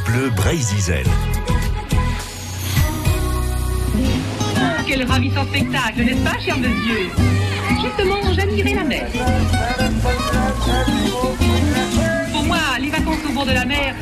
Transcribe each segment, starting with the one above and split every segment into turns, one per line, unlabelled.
Bleu Brésil.
Quel ravissant spectacle, n'est-ce pas, cher monsieur Justement, j'admirais la mer. Pour moi, les vacances au bord de la mer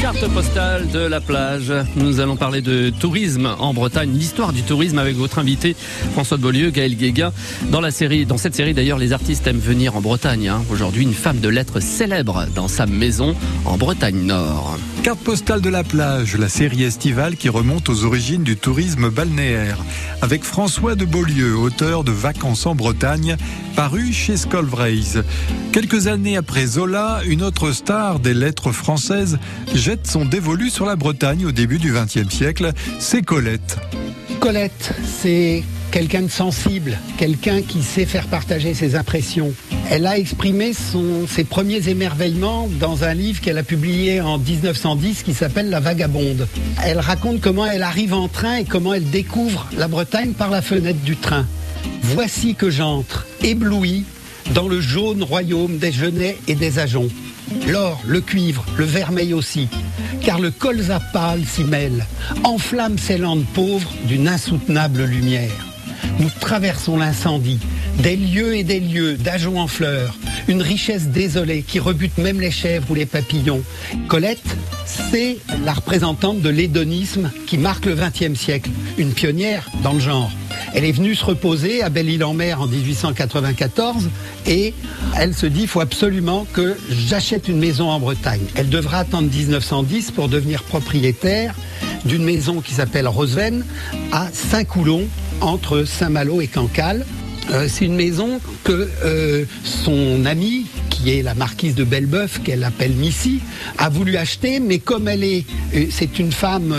Carte postale de la plage. Nous allons parler de tourisme en Bretagne, l'histoire du tourisme avec votre invité François de Beaulieu, Gaël Guéguin. Dans la série, dans cette série d'ailleurs, les artistes aiment venir en Bretagne. hein. Aujourd'hui, une femme de lettres célèbre dans sa maison en Bretagne Nord.
Carte postale de la plage, la série estivale qui remonte aux origines du tourisme balnéaire. Avec François de Beaulieu, auteur de Vacances en Bretagne, paru chez Scolvraise. Quelques années après Zola, une autre star des lettres françaises jette son dévolu sur la Bretagne au début du XXe siècle, c'est Colette.
Colette, c'est quelqu'un de sensible, quelqu'un qui sait faire partager ses impressions. Elle a exprimé ses premiers émerveillements dans un livre qu'elle a publié en 1910 qui s'appelle La Vagabonde. Elle raconte comment elle arrive en train et comment elle découvre la Bretagne par la fenêtre du train. Voici que j'entre, ébloui, dans le jaune royaume des genêts et des ajoncs. L'or, le cuivre, le vermeil aussi, car le colza pâle s'y mêle, enflamme ces landes pauvres d'une insoutenable lumière. Nous traversons l'incendie, des lieux et des lieux d'ajoncs en fleurs, une richesse désolée qui rebute même les chèvres ou les papillons. Colette, c'est la représentante de l'hédonisme qui marque le XXe siècle, une pionnière dans le genre. Elle est venue se reposer à Belle-Île-en-Mer en 1894 et elle se dit il faut absolument que j'achète une maison en Bretagne. Elle devra attendre 1910 pour devenir propriétaire d'une maison qui s'appelle Roseven à Saint-Coulon entre Saint-Malo et Cancale. Euh, c'est une maison que euh, son amie, qui est la marquise de Bellebeuf, qu'elle appelle Missy, a voulu acheter, mais comme elle est, euh, c'est une femme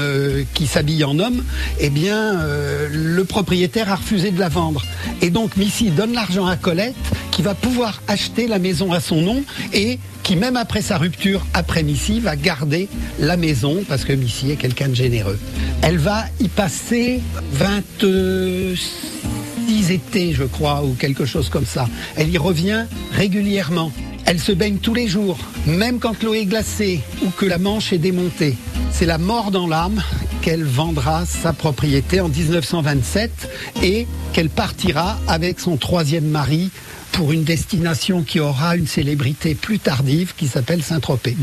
qui s'habille en homme, eh bien, le propriétaire a refusé de la vendre. Et donc Missy donne l'argent à Colette, qui va pouvoir acheter la maison à son nom et qui, même après sa rupture, après Missy, va garder la maison parce que Missy est quelqu'un de généreux. Elle va y passer 26 étés, je crois, ou quelque chose comme ça. Elle y revient régulièrement. Elle se baigne tous les jours, même quand l'eau est glacée ou que la manche est démontée. C'est la mort dans l'âme qu'elle vendra sa propriété en 1927 et qu'elle partira avec son troisième mari pour une destination qui aura une célébrité plus tardive qui s'appelle Saint-Tropez.